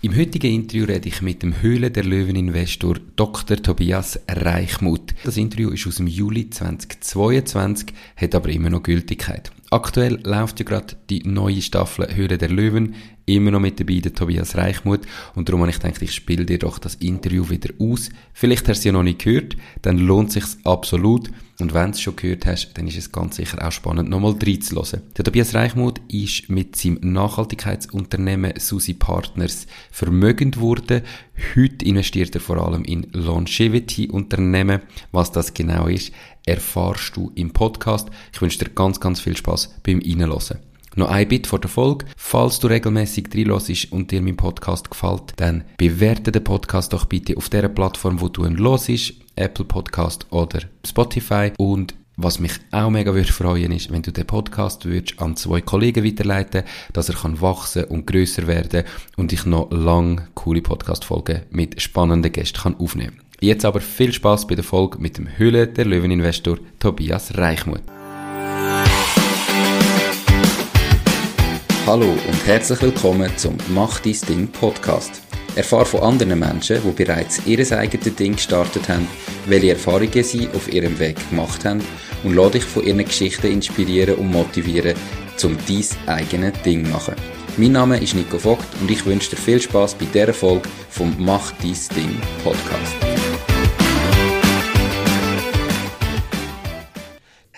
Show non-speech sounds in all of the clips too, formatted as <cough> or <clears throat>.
Im heutigen Interview rede ich mit dem Höhle der Löwen-Investor Dr. Tobias Reichmuth. Das Interview ist aus dem Juli 2022, hat aber immer noch Gültigkeit. Aktuell läuft ja gerade die neue Staffel Höhle der Löwen, immer noch mit dabei der Tobias Reichmuth und darum habe ich gedacht, ich spiele dir doch das Interview wieder aus. Vielleicht hast du es ja noch nicht gehört, dann lohnt sich's absolut und wenn du es schon gehört hast, dann ist es ganz sicher auch spannend, nochmal reinzuhören. Der Tobias Reichmuth ist mit seinem Nachhaltigkeitsunternehmen Susi Partners vermögend geworden. Heute investiert er vor allem in Longevity-Unternehmen. Was das genau ist, erfahrst du im Podcast. Ich wünsche dir ganz, ganz viel Spaß beim Reinhören. Noch ein Bit vor der Folge. Falls du regelmäßig reinlässt und dir mein Podcast gefällt, dann bewerte den Podcast doch bitte auf der Plattform, wo du ihn hörst, Apple Podcast oder Spotify und was mich auch mega würde freuen ist, wenn du den Podcast würdest an zwei Kollegen weiterleiten, dass er kann wachsen und größer werden und ich noch lang coole Podcast-Folgen mit spannenden Gästen kann aufnehmen. Jetzt aber viel Spaß bei der Folge mit dem Hülle der Löweninvestor Tobias Reichmuth. Hallo und herzlich willkommen zum Mach dein Ding Podcast. Erfahre von anderen Menschen, die bereits ihr eigenes Ding gestartet haben, welche Erfahrungen sie auf ihrem Weg gemacht haben und lade dich von ihren Geschichten inspirieren und motivieren, zum dein eigenes Ding zu machen. Mein Name ist Nico Vogt und ich wünsche dir viel Spaß bei dieser Folge vom Mach dein Ding Podcast.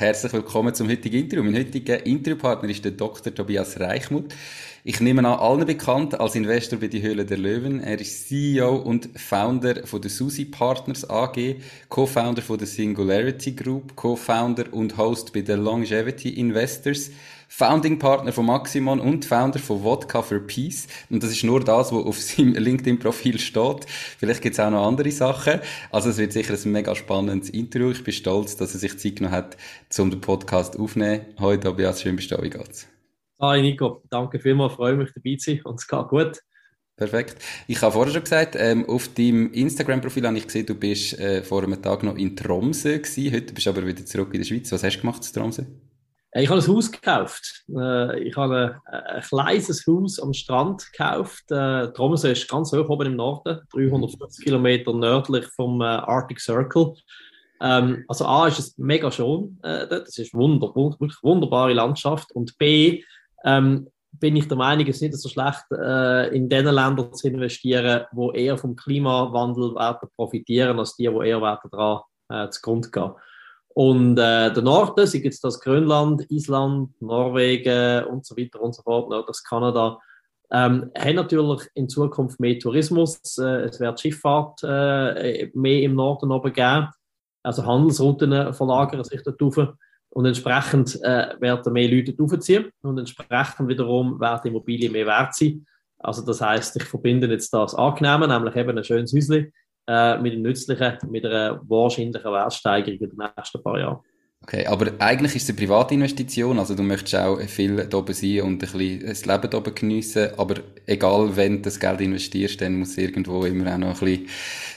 Herzlich willkommen zum heutigen Interview. Mein heutiger Interviewpartner ist der Dr. Tobias Reichmuth. Ich nehme an, allen bekannt als Investor bei die Höhle der Löwen. Er ist CEO und Founder von der Susi Partners AG, Co-Founder von der Singularity Group, Co-Founder und Host bei der Longevity Investors. Founding Partner von Maximon und Founder von Vodka for Peace. Und das ist nur das, was auf seinem <laughs> LinkedIn-Profil steht. Vielleicht gibt es auch noch andere Sachen. Also es wird sicher ein mega spannendes Interview. Ich bin stolz, dass er sich Zeit genommen hat, um den Podcast aufzunehmen. Heute, Tobias, schön bist du da. Wie geht's? Hi Nico, danke vielmals, freue mich dabei zu sein und es geht gut. Perfekt. Ich habe vorher schon gesagt, ähm, auf deinem Instagram-Profil habe ich gesehen, du bist äh, vor einem Tag noch in Tromsø gewesen. Heute bist du aber wieder zurück in der Schweiz. Was hast du gemacht in Tromsø? Äh, ich habe ein Haus gekauft. Äh, ich habe ein, ein kleines Haus am Strand gekauft. Äh, Tromsø ist ganz hoch oben im Norden, 350 Kilometer nördlich vom Arctic Circle. Ähm, also A ist es mega schön, das ist wunder, wirklich wunderbare Landschaft und B ähm, bin ich der Meinung, es ist nicht so schlecht, in den Ländern zu investieren, wo eher vom Klimawandel profitieren, als die, wo eher daran äh, zugrunde gehen. Und äh, der Norden, sei jetzt das Grönland, Island, Norwegen und so weiter und so fort, das Kanada, ähm, haben natürlich in Zukunft mehr Tourismus. Äh, es wird Schifffahrt äh, mehr im Norden oben geben. Also Handelsrouten verlagern sich dort rauf. Und entsprechend äh, werden mehr Leute aufziehen und entsprechend wiederum werden Immobilien mehr wert sein. Also das heißt, ich verbinde jetzt das Angenehme, nämlich eben ein schönes Häuschen äh, mit dem Nützlichen, mit einer wahrscheinlichen Wertsteigerung in den nächsten paar Jahren. Okay, aber eigentlich ist es eine Privatinvestition, also du möchtest auch viel da oben sein und ein bisschen das Leben da oben geniessen, aber egal, wenn du das Geld investierst, dann muss irgendwo immer auch noch ein bisschen,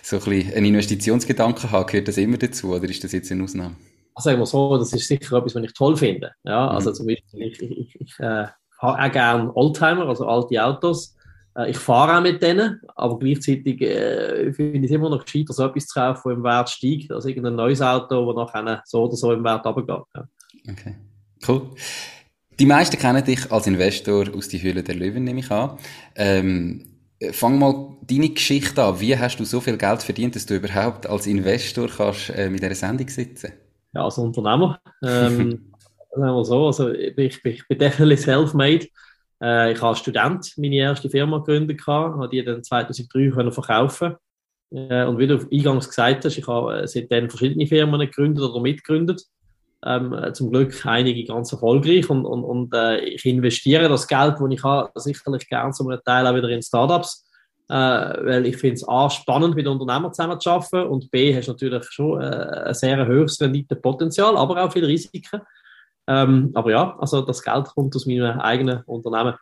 so ein bisschen einen Investitionsgedanken haben. Gehört das immer dazu oder ist das jetzt eine Ausnahme? Also sagen wir so, das ist sicher etwas, was ich toll finde. Ja, also mhm. zum Beispiel, ich, ich, ich, ich äh, fahre auch gerne Oldtimer, also alte Autos. Äh, ich fahre auch mit denen, aber gleichzeitig äh, finde ich es immer noch gescheiter, so etwas zu kaufen, das im Wert steigt, als irgendein neues Auto, das nachher so oder so im Wert runtergeht. Ja. Okay, cool. Die meisten kennen dich als Investor aus die Höhle der Löwen, nehme ich an. Ähm, fang mal deine Geschichte an. Wie hast du so viel Geld verdient, dass du überhaupt als Investor kannst, äh, mit dieser Sendung sitzen Ja, als Unternehmer. Ähm, <laughs> sagen wir so, also ich, ich, ich bin definitiv self-made. Äh, ich habe als Student meine erste Firma gegründet, habe die dann 2003 können verkaufen äh, Und wie du eingangs gesagt hast, ich habe äh, seitdem verschiedene Firmen gegründet oder mitgegründet. Ähm, zum Glück einige ganz erfolgreich und, und, und äh, ich investiere das Geld, das ich habe, sicherlich gerne zum Teil auch wieder in Startups, äh, weil ich finde es A, spannend mit Unternehmern zusammen zu arbeiten und B, hast natürlich schon äh, ein sehr hohes Renditepotenzial, aber auch viele Risiken. Ähm, aber ja, also das Geld kommt aus meinem eigenen Unternehmen.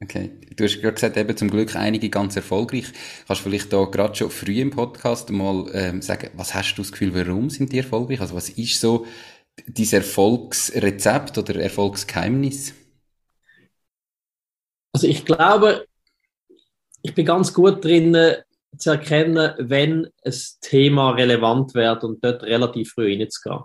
Okay, du hast gerade gesagt, eben zum Glück einige ganz erfolgreich. Kannst du vielleicht da gerade schon früh im Podcast mal ähm, sagen, was hast du das Gefühl, warum sind die erfolgreich? Also was ist so dieses Erfolgsrezept oder Erfolgsgeheimnis? Also ich glaube, ich bin ganz gut drin, zu erkennen, wenn ein Thema relevant wird und dort relativ früh reinzugehen.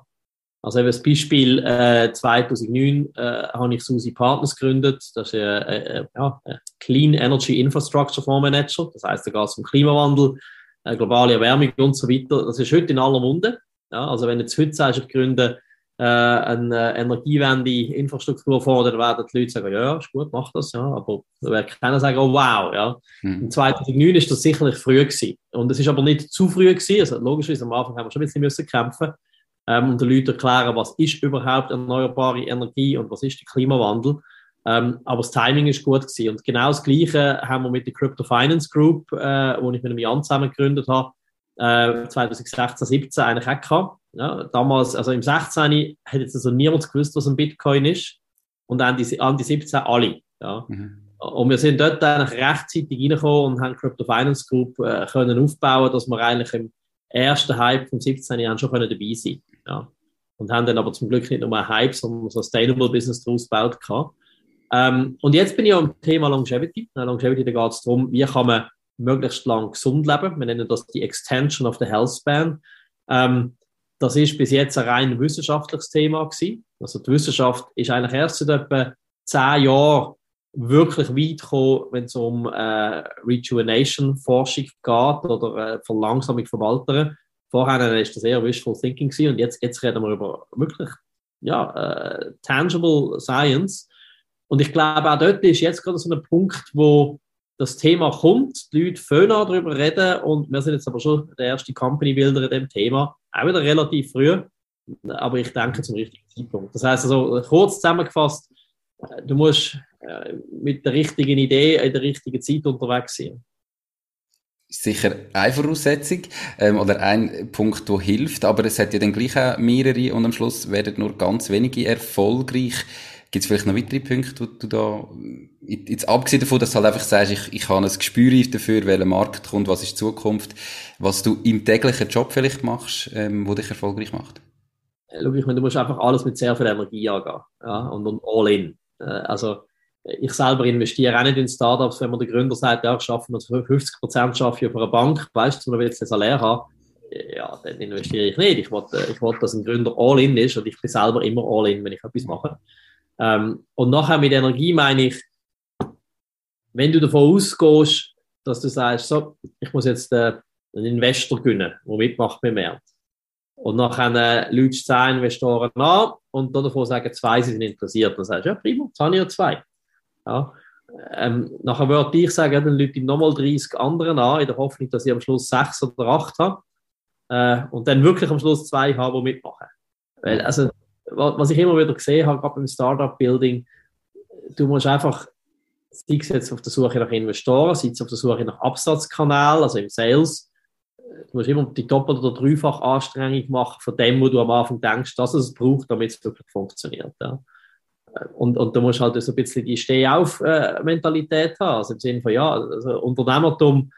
Also eben das Beispiel äh, 2009 äh, habe ich Susi Partners gegründet. Das ist äh, äh, ja, Clean Energy Infrastructure Fonds Manager. Das heißt, da geht es um Klimawandel, äh, globale Erwärmung und so weiter. Das ist heute in aller Munde. Ja, also wenn du jetzt heute sagst, ich gründe äh, eine Energiewende Infrastrukturfonds, dann werden die Leute sagen, ja, ist gut, mach das, ja. Aber da wird keiner sagen, oh wow, ja. Mhm. 2009 ist das sicherlich früh gewesen. Und es ist aber nicht zu früh gewesen. Also logischerweise am Anfang haben wir schon ein bisschen müssen kämpfen ähm, und den Leuten erklären, was ist überhaupt erneuerbare Energie und was ist der Klimawandel. Ähm, aber das Timing ist gut gewesen. Und genau das Gleiche haben wir mit der Crypto Finance Group, äh, wo ich mit einem Jan zusammen gegründet habe, äh, 2016, 17 eigentlich auch gehabt. Ja, damals, also im 16. hat jetzt also niemand gewusst, was ein Bitcoin ist. Und an die, an die 17 alle. Ja. Mhm. Und wir sind dort eigentlich rechtzeitig reingekommen und haben Crypto Finance Group äh, können aufbauen, dass wir eigentlich im ersten Hype vom 17. Jahr schon können dabei sein ja. Und haben dann aber zum Glück nicht nur ein Hype, sondern ein Sustainable Business daraus gebaut. Ähm, und jetzt bin ich am Thema Longevity. Äh, Longevity, da geht es darum, wie kann man möglichst lang gesund leben. Wir nennen das die Extension of the Health Span. Ähm, das ist bis jetzt ein rein wissenschaftliches Thema gewesen. Also die Wissenschaft ist eigentlich erst seit etwa zehn Jahren wirklich weit gekommen, wenn es um äh, Rejuvenation-Forschung geht oder äh, Verlangsamung von Alteren. Vorher war das eher Wishful Thinking gewesen, und jetzt, jetzt reden wir über wirklich ja, äh, tangible Science. Und ich glaube, auch dort ist jetzt gerade so ein Punkt, wo das Thema kommt, die Leute fangen darüber reden und wir sind jetzt aber schon der erste Company-Builder in dem Thema, auch wieder relativ früh, aber ich denke zum richtigen Zeitpunkt. Das heißt also, kurz zusammengefasst, äh, du musst äh, mit der richtigen Idee in der richtigen Zeit unterwegs sein. Sicher eine Voraussetzung ähm, oder ein Punkt, der hilft, aber es hat ja dann gleich auch mehrere und am Schluss werden nur ganz wenige erfolgreich. Gibt es vielleicht noch weitere Punkte, wo du da, jetzt abgesehen davon, dass du halt einfach sagst, ich, ich habe ein Gespür dafür, welcher Markt kommt, was ist die Zukunft, was du im täglichen Job vielleicht machst, ähm, wo dich erfolgreich macht? Schau, ich meine, du musst einfach alles mit sehr viel Energie angehen, ja, und, und all in. Äh, also, ich selber investiere auch nicht in Startups, wenn man der Gründer sagt, ja, ich schaffe nur 50 Prozent schaffe ich auf einer Bank, weißt du, man will jetzt ein Salär haben, ja, dann investiere ich nicht. Ich wollte, ich wollte, dass ein Gründer all in ist und ich bin selber immer all in, wenn ich etwas mache. Ähm, und nachher mit Energie meine ich, wenn du davon ausgehst, dass du sagst, so, ich muss jetzt äh, einen Investor gewinnen, der mitmacht beim Markt. Und nachher äh, Leute zehn Investoren an und davon sagen, zwei sind interessiert. Dann sagst du, ja prima, jetzt habe ich ja zwei. Ja. Ähm, nachher würde ich sagen, dann Leute nochmal 30 anderen an, in der Hoffnung, dass ich am Schluss sechs oder acht habe. Äh, und dann wirklich am Schluss zwei habe, die mitmachen. Weil, also, was ich immer wieder gesehen habe, gerade beim Startup-Building, du musst einfach, sei es jetzt auf der Suche nach Investoren, sei es auf der Suche nach Absatzkanälen, also im Sales, du musst immer die doppelt- oder dreifach Anstrengung machen von dem, wo du am Anfang denkst, dass es braucht, damit es wirklich funktioniert. Ja. Und, und du musst halt so ein bisschen die Steh-auf-Mentalität haben, also im Sinne von, ja, also Unternehmertum,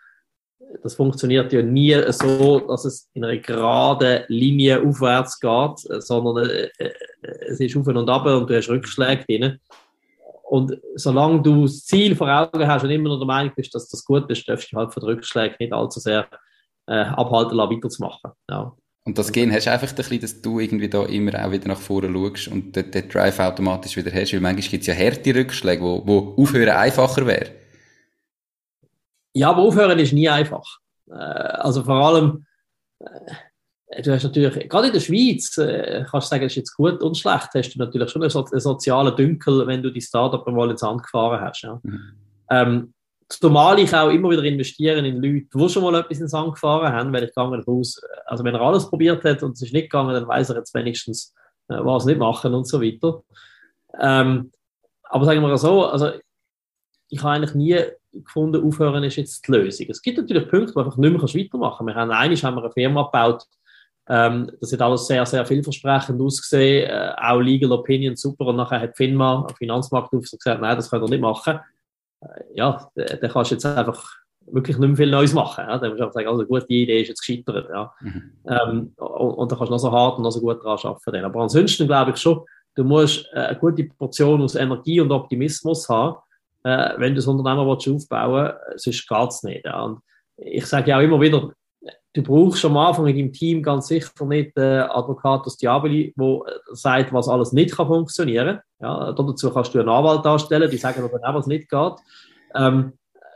das funktioniert ja nie so, dass es in einer geraden Linie aufwärts geht, sondern äh, äh, es ist auf und ab und du hast Rückschläge drin. Und solange du das Ziel vor Augen hast und immer noch der Meinung bist, dass das gut ist, darfst du halt von den Rückschlägen nicht allzu sehr äh, abhalten lassen, weiterzumachen. Ja. Und das Gehen hast du einfach ein bisschen, dass du irgendwie da immer auch wieder nach vorne schaust und den, den Drive automatisch wieder hast, weil manchmal gibt es ja harte Rückschläge, wo, wo aufhören einfacher wäre. Ja, aber aufhören ist nie einfach. Äh, also vor allem, äh, du hast natürlich, gerade in der Schweiz, äh, kannst du sagen, es ist jetzt gut und schlecht, hast du natürlich schon einen, so einen sozialen Dünkel, wenn du die Startup mal ins Hand gefahren hast. Ja. Mhm. Ähm, zumal ich auch immer wieder investieren in Leute, die schon mal etwas ins Hand gefahren haben, weil ich gehe davon aus, also wenn er alles probiert hat und es ist nicht gegangen, dann weiß er jetzt wenigstens, äh, was nicht machen und so weiter. Ähm, aber sagen wir mal so, also ich habe eigentlich nie gefunden, aufhören ist jetzt die Lösung. Es gibt natürlich Punkte, wo einfach nicht mehr weitermachen kannst. Wir haben einmal haben wir eine Firma gebaut, ähm, das hat alles sehr, sehr vielversprechend ausgesehen, äh, auch Legal Opinion super und nachher hat FINMA, Finanzmarktaufsicht, gesagt, nein, das könnt ihr nicht machen. Äh, ja, dann kannst du jetzt einfach wirklich nicht mehr viel Neues machen. Ja. Dann musst du einfach sagen, also, gut, die Idee ist jetzt gescheitert. Ja. Mhm. Ähm, und, und dann kannst du noch so hart und noch so gut daran arbeiten. Aber ansonsten glaube ich schon, du musst äh, eine gute Portion aus Energie und Optimismus haben äh, wenn du das Unternehmen willst aufbauen willst, sonst geht es nicht. Ja. Und ich sage ja auch immer wieder, du brauchst am Anfang in deinem Team ganz sicher nicht äh, Advocatus Diaboli, der sagt, was alles nicht kann funktionieren kann. Ja, dazu kannst du einen Anwalt darstellen, die sagen aber auch, was nicht geht. Ähm,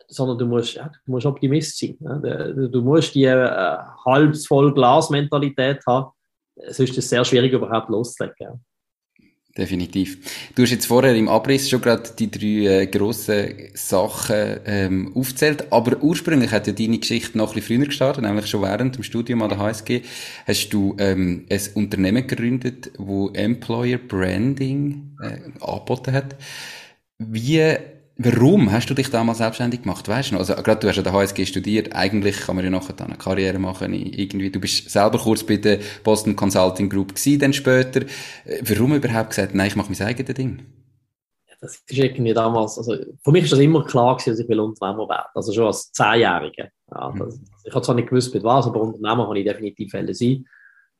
sondern du musst, ja, du musst Optimist sein. Du, du, musst die äh, halb voll Glas-Mentalität haben, sonst ist es sehr schwierig, überhaupt loszulegen. Definitiv. Du hast jetzt vorher im Abriss schon gerade die drei äh, grossen Sachen ähm, aufgezählt, aber ursprünglich hat ja deine Geschichte noch ein bisschen früher gestartet, nämlich schon während dem Studium an der HSG hast du ähm, ein Unternehmen gegründet, wo Employer Branding äh, angeboten hat. Wie Warum hast du dich damals selbstständig gemacht? Weißt du noch? Also, gerade du hast ja der HSG studiert. Eigentlich kann man ja nachher dann eine Karriere machen. Irgendwie, du bist selber kurz bei der Boston Consulting Group gewesen, dann später. Äh, warum überhaupt gesagt, nein, ich mache mein eigenes Ding? das ist irgendwie damals, also, für mich ist das immer klar gewesen, dass ich will Unternehmer werden. Also schon als Zehnjähriger. Ja, mhm. ich habe zwar nicht gewusst, mit was, aber Unternehmer kann ich definitiv sein.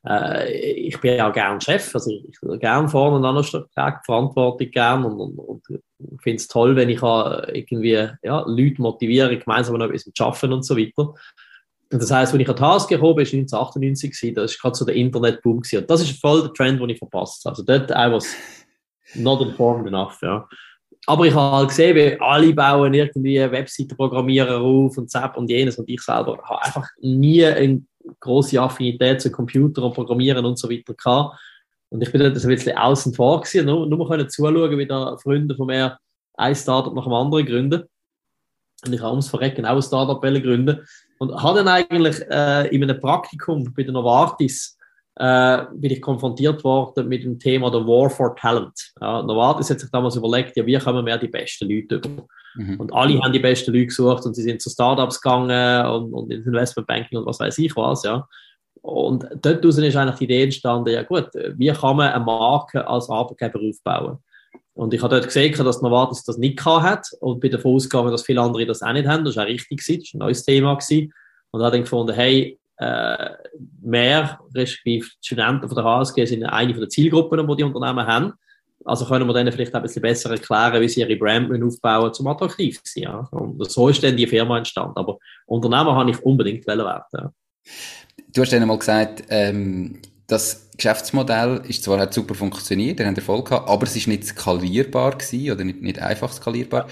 Äh, ich bin auch gern Chef, also ich, ich gern vorne an der Verantwortung gern und, und, und finde es toll, wenn ich irgendwie ja, Leute motiviere, gemeinsam noch etwas zu arbeiten und so weiter. Und das heisst, wenn ich an die HSG gekommen bin, war 1998, gewesen, das war gerade so der Internetboom. Und das ist voll der Trend, den ich verpasst habe. Also dort I was not informed enough, ja. Aber ich habe halt gesehen, wie alle bauen irgendwie Webseitenprogrammierer auf und Zap und jenes und ich selber habe einfach nie eine große Affinität zu Computer und Programmieren und so weiter gehabt. Und ich bin dort ein bisschen außen vor gewesen, nur, nur können zuschauen, wie da Freunde von mir ein Startup nach dem anderen gründen. Und ich habe ums Verrecken auch ein Startup gründen. Und habe dann eigentlich äh, in einem Praktikum bei der Novartis äh, bin ich konfrontiert worden mit dem Thema der War for Talent. Ja, Novartis hat sich damals überlegt, ja, wie kommen wir die besten Leute über? Mhm. Und alle haben die besten Leute gesucht und sie sind zu Startups gegangen und, und ins Investmentbanking und was weiß ich was, ja. Und dort ist eigentlich die Idee entstanden, ja gut, wie kann man eine Marke als Arbeitgeber aufbauen? Und ich habe dort gesehen, dass Novartis das nicht hat und bin davon ausgegangen, dass viele andere das auch nicht haben. Das war auch richtig, das war ein neues Thema. Gewesen. Und habe dann gefunden, hey, äh, mehr, respektive Studenten von der HSG sind eine der Zielgruppen, die die Unternehmen haben. Also können wir denen vielleicht ein bisschen besser erklären, wie sie ihre Brand aufbauen, zum attraktiv zu sein. Ja. Und so ist dann die Firma entstanden. Aber Unternehmer habe ich unbedingt werden. Ja. Du hast dann einmal gesagt, ähm, das Geschäftsmodell ist zwar hat super funktioniert, ihr habt Erfolg gehabt, aber es ist nicht skalierbar gewesen, oder nicht, nicht einfach skalierbar.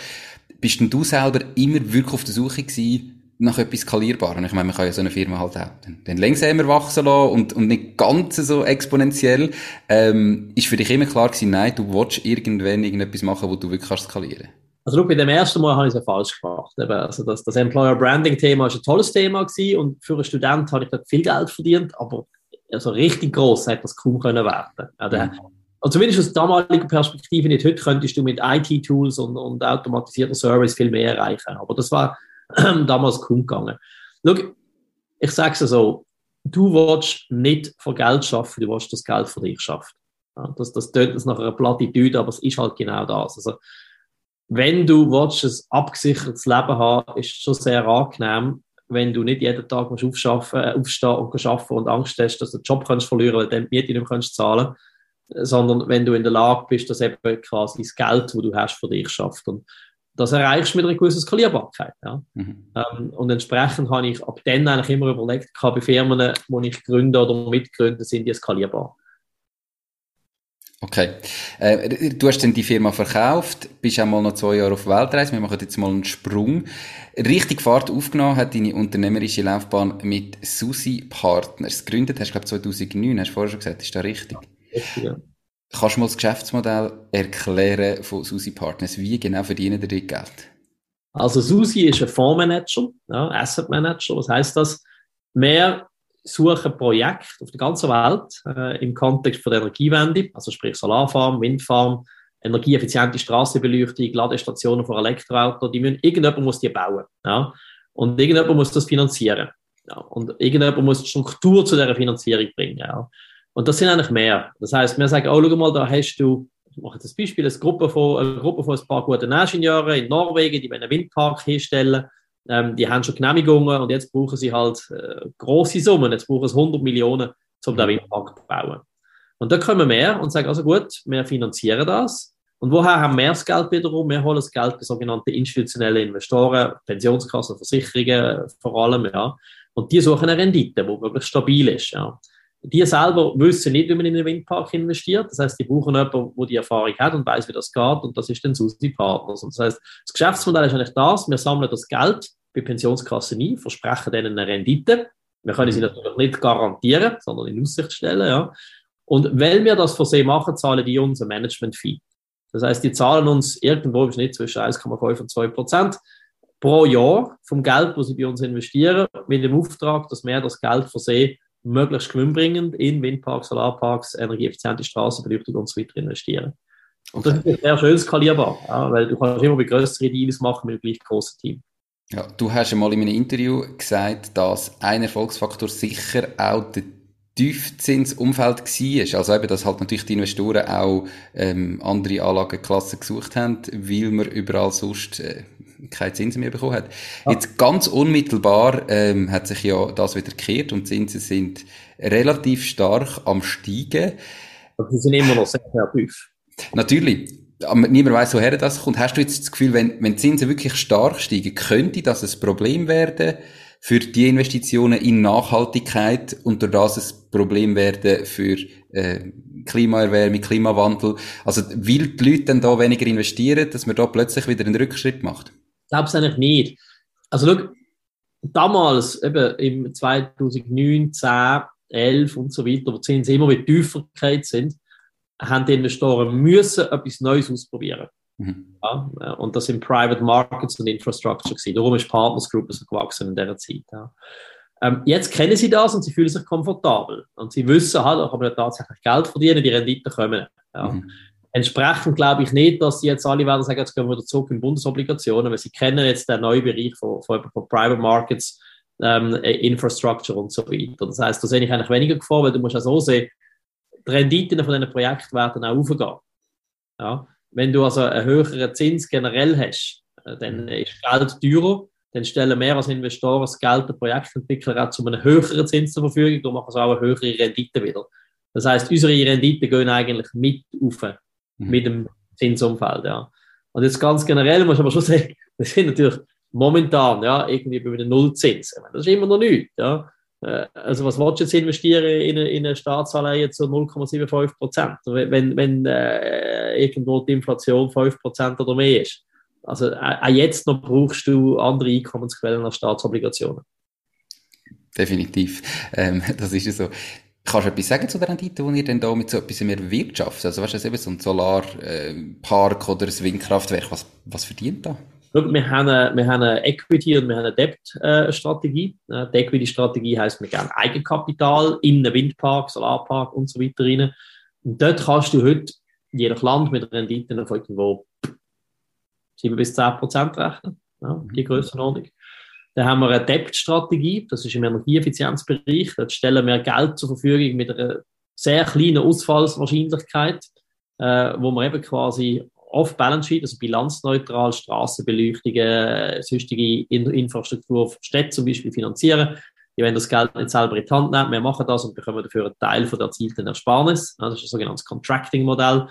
Bist denn du selber immer wirklich auf der Suche gewesen nach etwas skalierbarem? Ich meine, man kann ja so eine Firma halt auch den, den langsamer wachsen lassen und, und nicht ganz so exponentiell. Ähm, ist für dich immer klar gewesen, nein, du willst irgendwann irgendetwas machen, wo du wirklich kannst skalieren also bei dem ersten Mal habe ich es ja falsch gemacht. Also das, das Employer Branding Thema war ein tolles Thema gewesen und für einen Student habe ich dort viel Geld verdient, aber also richtig groß hat das kaum können werden. Ja, der, mhm. Und zumindest aus damaliger Perspektive nicht. Heute könntest du mit IT-Tools und, und automatisierter Service viel mehr erreichen. Aber das war <clears throat> damals kaum gegangen. Schau, ich sage es so, du willst nicht von Geld schaffen, du willst das Geld für dich schaffen. Ja, das, das tönt jetzt nach einer Plattitüde, aber es ist halt genau das. Also, wenn du willst, ein abgesichertes Leben haben, ist es schon sehr angenehm, wenn du nicht jeden Tag musst äh, aufstehen und arbeiten und Angst hast, dass du den Job kannst verlieren weil du die Miete nicht kannst zahlen sondern wenn du in der Lage bist, dass eben quasi das Geld, das du hast, für dich schafft. Und das erreichst du mit einer gewissen Skalierbarkeit. Ja. Mhm. Ähm, und entsprechend habe ich ab dann eigentlich immer überlegt, bei Firmen, die ich gründe oder mitgründe, sind die skalierbar. Okay. Äh, du hast dann die Firma verkauft, bist auch mal noch zwei Jahre auf Weltreise. Wir machen jetzt mal einen Sprung. Richtig Fahrt aufgenommen hat deine unternehmerische Laufbahn mit Susi Partners. Gegründet hast du, glaube 2009, hast du vorher schon gesagt. Ist das richtig? Richtig, ja. Kannst du mal das Geschäftsmodell erklären von Susi Partners? Wie genau verdienen die Geld? Also Susi ist ein Fondsmanager, ja, Asset Manager. Was heißt das? Mehr suchen Projekte auf der ganzen Welt äh, im Kontext von der Energiewende, also sprich Solarfarm, Windfarm, energieeffiziente Straßenbeleuchtung, Ladestationen für Elektroautos, die müssen, irgendjemand muss die bauen. Ja? Und irgendjemand muss das finanzieren. Ja? Und irgendjemand muss die Struktur zu dieser Finanzierung bringen. Ja? Und das sind eigentlich mehr. Das heißt, wir sagen, oh, schau mal, da hast du, ich mache jetzt ein Beispiel, eine Gruppe von, eine Gruppe von ein paar guten Ingenieuren in Norwegen, die einen Windpark hinstellen ähm, die haben schon Genehmigungen und jetzt brauchen sie halt äh, große Summen. Jetzt brauchen sie 100 Millionen, um den Windpark zu bauen. Und da kommen wir und sagen, also gut, wir finanzieren das. Und woher haben wir das Geld wiederum? Wir holen das Geld bei sogenannten institutionellen Investoren, Pensionskassen, Versicherungen vor allem, ja. Und die suchen eine Rendite, die möglichst stabil ist, ja. Die selber wissen nicht, wie man in einen Windpark investiert. Das heißt, die brauchen jemanden, der die Erfahrung hat und weiß, wie das geht. Und das ist dann Susi Partners. Und das heißt, das Geschäftsmodell ist eigentlich das. Wir sammeln das Geld bei Pensionskassen ein, versprechen denen eine Rendite. Wir können sie natürlich nicht garantieren, sondern in Aussicht stellen, ja. Und weil wir das für sie machen, zahlen die uns ein Management-Fee. Das heißt, die zahlen uns irgendwo im Schnitt zwischen 1,5 und 2 Prozent pro Jahr vom Geld, das sie bei uns investieren, mit dem Auftrag, dass wir das Geld für sie möglichst gewinnbringend in Windparks, Solarparks, energieeffiziente Straßenbeleuchtung und so weiter investieren. Und okay. das ist sehr schön skalierbar, ja, weil du kannst immer bei größeren Deals machen mit dem gleich großen Team. Ja, du hast einmal in einem Interview gesagt, dass ein Erfolgsfaktor sicher auch der Tiefzinsumfeld war. Also eben, dass halt natürlich die Investoren auch ähm, andere Anlageklassen gesucht haben, weil man überall sonst äh, keine Zinsen mehr bekommen hat. Ja. Jetzt ganz unmittelbar ähm, hat sich ja das wieder gekehrt und Zinsen sind relativ stark am steigen. Aber sie sind immer noch sehr, sehr tief. Natürlich. Aber niemand weiß, woher das kommt. Hast du jetzt das Gefühl, wenn, wenn Zinsen wirklich stark steigen, könnte das ein Problem werden für die Investitionen in Nachhaltigkeit und durch das ein Problem werden für äh, Klimaerwärmung, Klimawandel? Also, will die Leute dann da weniger investieren, dass man da plötzlich wieder einen Rückschritt macht? Ich glaube es eigentlich nicht. Also, schau, damals, eben im 2009, 10, 11 und so weiter, wo die Zinsen immer mit tiefer sind, haben die Investoren müssen etwas Neues ausprobieren. Mhm. Ja, äh, und das sind Private Markets und Infrastructure gewesen. Darum ist Partners Group so gewachsen in dieser Zeit. Ja. Ähm, jetzt kennen sie das und sie fühlen sich komfortabel. Und sie wissen halt, da kann man tatsächlich Geld verdienen, die Renditen kommen. Ja. Mhm. Entsprechend glaube ich nicht, dass sie jetzt alle werden sagen, jetzt gehen wir wieder zurück in Bundesobligationen, weil sie kennen jetzt den neuen Bereich von, von, von Private Markets, ähm, Infrastructure und so weiter. Das heißt, da sehe ich eigentlich weniger Gefahr, weil du musst ja so sehen, die Renditen von diesen Projekten werden auch aufgehen. Ja. Wenn du also einen höheren Zins generell hast, äh, dann mhm. ist Geld teurer, dann stellen wir als Investoren das Geld der Projektentwickler auch zu einem höheren Zins zur Verfügung und machen so auch eine höhere Rendite wieder. Das heißt, unsere Renditen gehen eigentlich mit auf, mhm. mit dem Zinsumfeld. Ja. Und jetzt ganz generell muss ich aber schon sagen, <laughs> das sind natürlich momentan ja, irgendwie bei einem Nullzins. Das ist immer noch nichts. Ja. Äh, also was willst du jetzt investieren in eine, in eine Staatsanleihe zu 0,75 Prozent, wenn, wenn äh, irgendwo die Inflation 5 Prozent oder mehr ist? Also äh, auch jetzt noch brauchst du andere Einkommensquellen als Staatsobligationen. Definitiv, ähm, <laughs> das ist so. Kannst du etwas sagen zu der Rendite, die ihr denn da mit so etwas mehr wirtschaftet? Also weißt du, so ein Solarpark oder ein Windkraftwerk, was, was verdient da? Wir haben eine, wir haben eine Equity und wir haben eine Debt-Strategie. Äh, die Equity-Strategie heisst, wir geben Eigenkapital in einen Windpark, Solarpark und so weiter rein. Und dort kannst du heute je nach Land mit Renditen von irgendwo 7 bis 10 Prozent rechnen. Ja, die mhm. Grössenordnung. Dann haben wir eine Debt-Strategie, das ist im Energieeffizienzbereich. Dort stellen wir Geld zur Verfügung mit einer sehr kleinen Ausfallswahrscheinlichkeit, äh, wo wir eben quasi off-balance sheet, also bilanzneutral, Straßenbeleuchtungen, sonstige Infrastruktur Städte zum Beispiel finanzieren. Die werden das Geld nicht selber in die Hand nehmen, wir machen das und bekommen dafür einen Teil von der erzielten Ersparnis. Das ist ein sogenanntes Contracting-Modell.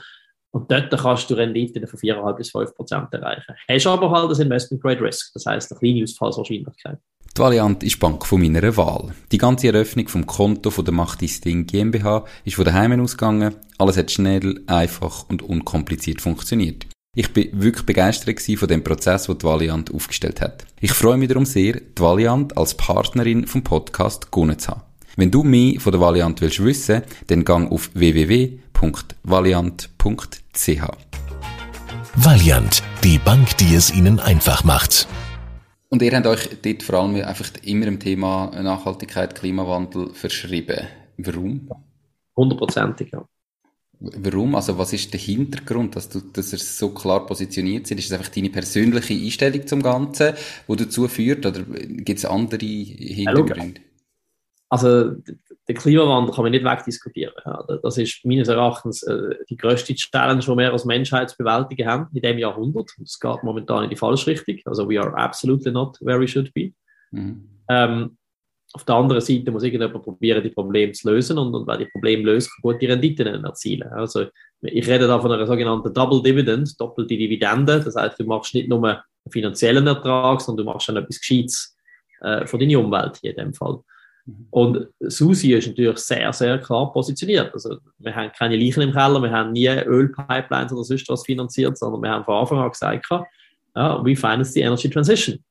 Und dort kannst du Renditen von 4,5 bis 5 Prozent erreichen. Hast aber halt das Investment Grade Risk, das heißt eine kleine Ausfallswahrscheinlichkeit. Die Valiant ist die Bank von meiner Wahl. Die ganze Eröffnung vom Konto von der Machtisting GmbH ist von daheim ausgegangen. Alles hat schnell, einfach und unkompliziert funktioniert. Ich bin wirklich begeistert von dem Prozess, den die Valiant aufgestellt hat. Ich freue mich darum sehr, die Valiant als Partnerin vom Podcast gewonnen zu haben. Wenn du mehr von der Valiant willst wissen, dann gang auf www.valiant.ch. Valiant, die Bank, die es Ihnen einfach macht. Und ihr habt euch dort vor allem einfach immer im Thema Nachhaltigkeit, Klimawandel verschrieben. Warum? Hundertprozentig, ja. Warum? Also was ist der Hintergrund, dass du, dass er so klar positioniert sind? Ist es einfach deine persönliche Einstellung zum Ganzen, wo dazu führt, oder gibt es andere Hintergründe? Also den Klimawandel kann man nicht wegdiskutieren. Das ist meines Erachtens äh, die größte Challenge, die wir als Menschheit zu bewältigen haben in diesem Jahrhundert. Es geht momentan in die falsche Richtung. Also we are absolutely not where we should be. Mhm. Ähm, auf der anderen Seite muss irgendjemand probieren, die Probleme zu lösen und, und wenn die Probleme löst, kann gute Renditen erzielen. Also ich rede da von einer sogenannten Double Dividend, doppelte Dividende. Das heißt, du machst nicht nur einen finanziellen Ertrag, sondern du machst dann etwas Gescheites äh, für deine Umwelt hier in dem Fall. Mhm. Und Susi ist natürlich sehr, sehr klar positioniert. Also, wir haben keine Leichen im Keller, wir haben nie Ölpipelines oder sonst was finanziert, sondern wir haben von Anfang an gesagt, ja, we finance the energy transition.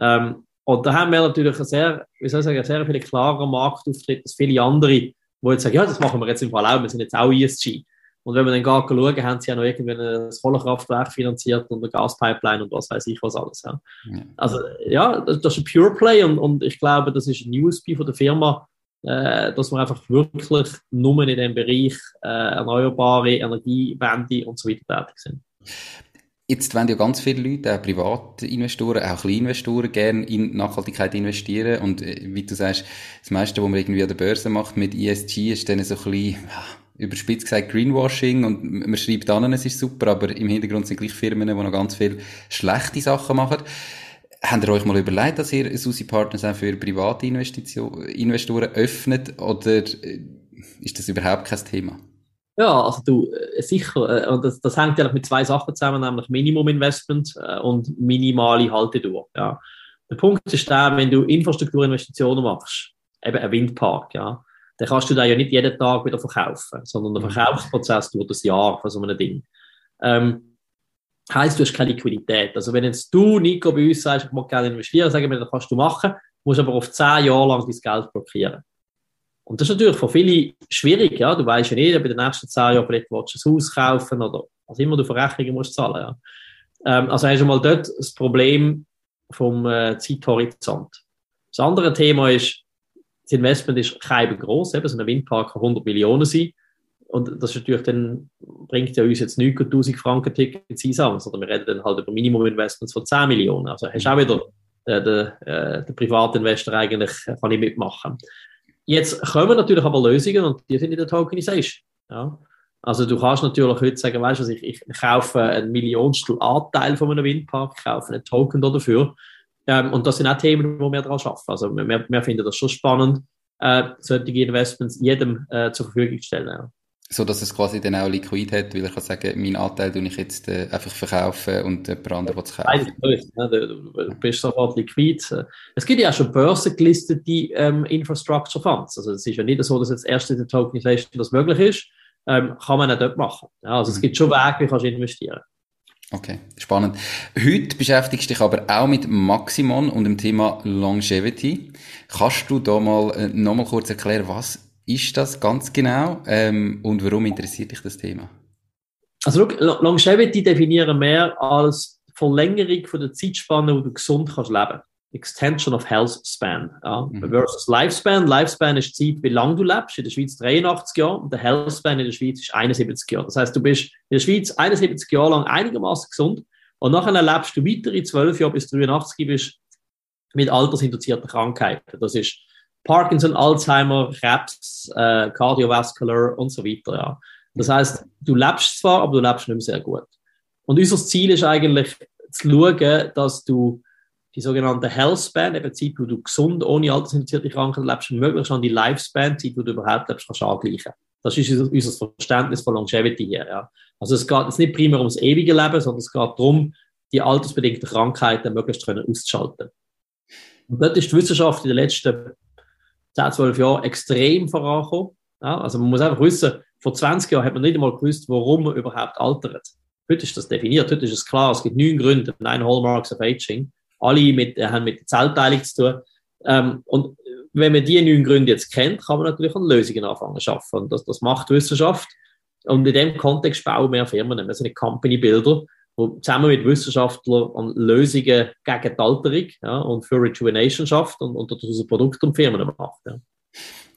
Ähm, und da haben wir natürlich einen sehr, wie soll ich sagen, sehr viel klarer Marktauftritt als viele andere, die jetzt sagen, ja, das machen wir jetzt im Fall auch, wir sind jetzt auch ESG. Und wenn wir dann gar schauen, haben sie ja noch irgendwie ein Kohlekraftwerk finanziert und eine Gaspipeline und was weiß ich was alles. Ja. ja. Also ja, das, das, ist ein Pure Play und, und ich glaube, das ist ein USP von der Firma, äh, dass wir einfach wirklich nur in dem Bereich äh, erneuerbare Energiewende und so weiter tätig sind. Jetzt wollen ja ganz viele Leute, auch Privatinvestoren, auch Kleininvestoren, gerne in Nachhaltigkeit investieren. Und äh, wie du sagst, das meiste, was man irgendwie an der Börse macht mit ESG, ist dann so ein bisschen, überspitzt gesagt, Greenwashing. Und man schreibt an, es ist super, aber im Hintergrund sind gleich Firmen, die noch ganz viele schlechte Sachen machen. Habt ihr euch mal überlegt, dass ihr Susi Partners auch für private Investoren öffnet? Oder äh, ist das überhaupt kein Thema? Ja, also du, äh, sicher, äh, und das, das hängt ja mit zwei Sachen zusammen, nämlich Minimum Investment und minimale Haltedauer. Ja. Der Punkt ist der, wenn du Infrastrukturinvestitionen machst, eben ein Windpark, ja, dann kannst du da ja nicht jeden Tag wieder verkaufen, sondern der mhm. Verkaufsprozess dauert ein Jahr von so einem Ding. Ähm, heißt, du hast keine Liquidität. Also wenn jetzt du, Nico, bei uns sagst, ich möchte gerne investieren, sagen wir, das kannst du machen, musst aber auf zehn Jahre lang dein Geld blockieren. Und das ist natürlich für viele schwierig, ja. Du weißt ja nicht, bei den nächsten zehn Jahren vielleicht willst du ein Haus kaufen oder was immer du für Rechnungen musst zahlen, ja. Ähm, also hast du mal dort das Problem vom äh, Zeithorizont. Das andere Thema ist, das Investment ist kein groß, eben so ein Windpark kann 100 Millionen sein. Und das ist natürlich dann, bringt ja uns jetzt nicht 1000 Franken Tickets zusammen, sondern wir reden dann halt über Minimum-Investments von 10 Millionen. Also hast du auch wieder äh, den, äh, den Privatinvestor eigentlich, äh, kann ich mitmachen. Jetzt kommen natürlich aber Lösungen und die sind in der Tokenization. Ja. Also du kannst natürlich heute sagen, weißt du, ich, ich kaufe einen Millionstel Anteil von einem Windpark, kaufe einen Token dafür. Ähm, und das sind auch Themen, wo wir daran arbeiten. Also wir, wir finden das schon spannend, äh, solche Investments jedem äh, zur Verfügung zu stellen. Ja. So dass es quasi dann auch liquid hat, weil ich kann sagen, meinen Anteil tue ich jetzt äh, einfach verkaufen und jemand anderes will es kaufen. Nein, du, bist sofort liquid. Es gibt ja auch schon börsengelistete ähm, Infrastructure Funds. Also es ist ja nicht so, dass jetzt erst in der Tokenization das möglich ist. Ähm, kann man auch dort machen. Ja, also mhm. es gibt schon Wege, wie kannst du investieren. Okay, spannend. Heute beschäftigst du dich aber auch mit Maximon und dem Thema Longevity. Kannst du da mal äh, nochmal kurz erklären, was ist das ganz genau ähm, und warum interessiert dich das Thema? Also Longevity definieren wir als Verlängerung von der Zeitspanne, wo du gesund kannst leben. Extension of Health Span ja. mhm. versus Lifespan. Lifespan ist die Zeit, wie lange du lebst. In der Schweiz 83 Jahre und der Health Span in der Schweiz ist 71 Jahre. Das heißt, du bist in der Schweiz 71 Jahre lang einigermaßen gesund und nachher lebst du weitere 12 Jahre bis 83 bist mit altersinduzierten Krankheiten. Das ist Parkinson, Alzheimer, Krebs, äh, Cardiovascular und so weiter. Ja. Das heißt, du lebst zwar, aber du lebst nicht mehr sehr gut. Und unser Ziel ist eigentlich zu schauen, dass du die sogenannte Healthspan, eben Zeit, wo du gesund, ohne altersinfizierte Krankheit lebst, möglichst an die Lifespan, Zeit, wo du überhaupt lebst, kannst angleichen. Das ist unser Verständnis von Longevity hier. Ja. Also es geht jetzt nicht primär ums ewige Leben, sondern es geht darum, die altersbedingten Krankheiten möglichst können auszuschalten. Und dort ist die Wissenschaft in den letzten 10, 12 Jahren extrem vorangekommen. Ja, also man muss einfach wissen, vor 20 Jahren hat man nicht einmal gewusst, warum man überhaupt altert. Heute ist das definiert, heute ist es klar, es gibt neun Gründe, neun Hallmarks of Aging. Alle mit, äh, haben mit der Zellteilung zu tun. Ähm, und wenn man diese neun Gründe jetzt kennt, kann man natürlich an Lösungen anfangen zu schaffen. Und das, das macht Wissenschaft. Und in dem Kontext bauen wir Firmen. Wir sind Company Builder wo zusammen mit Wissenschaftlern an Lösungen gegen die Alterung ja, und für Rejuvenation schafft und, und daraus Produkte und Firmen macht. Ja.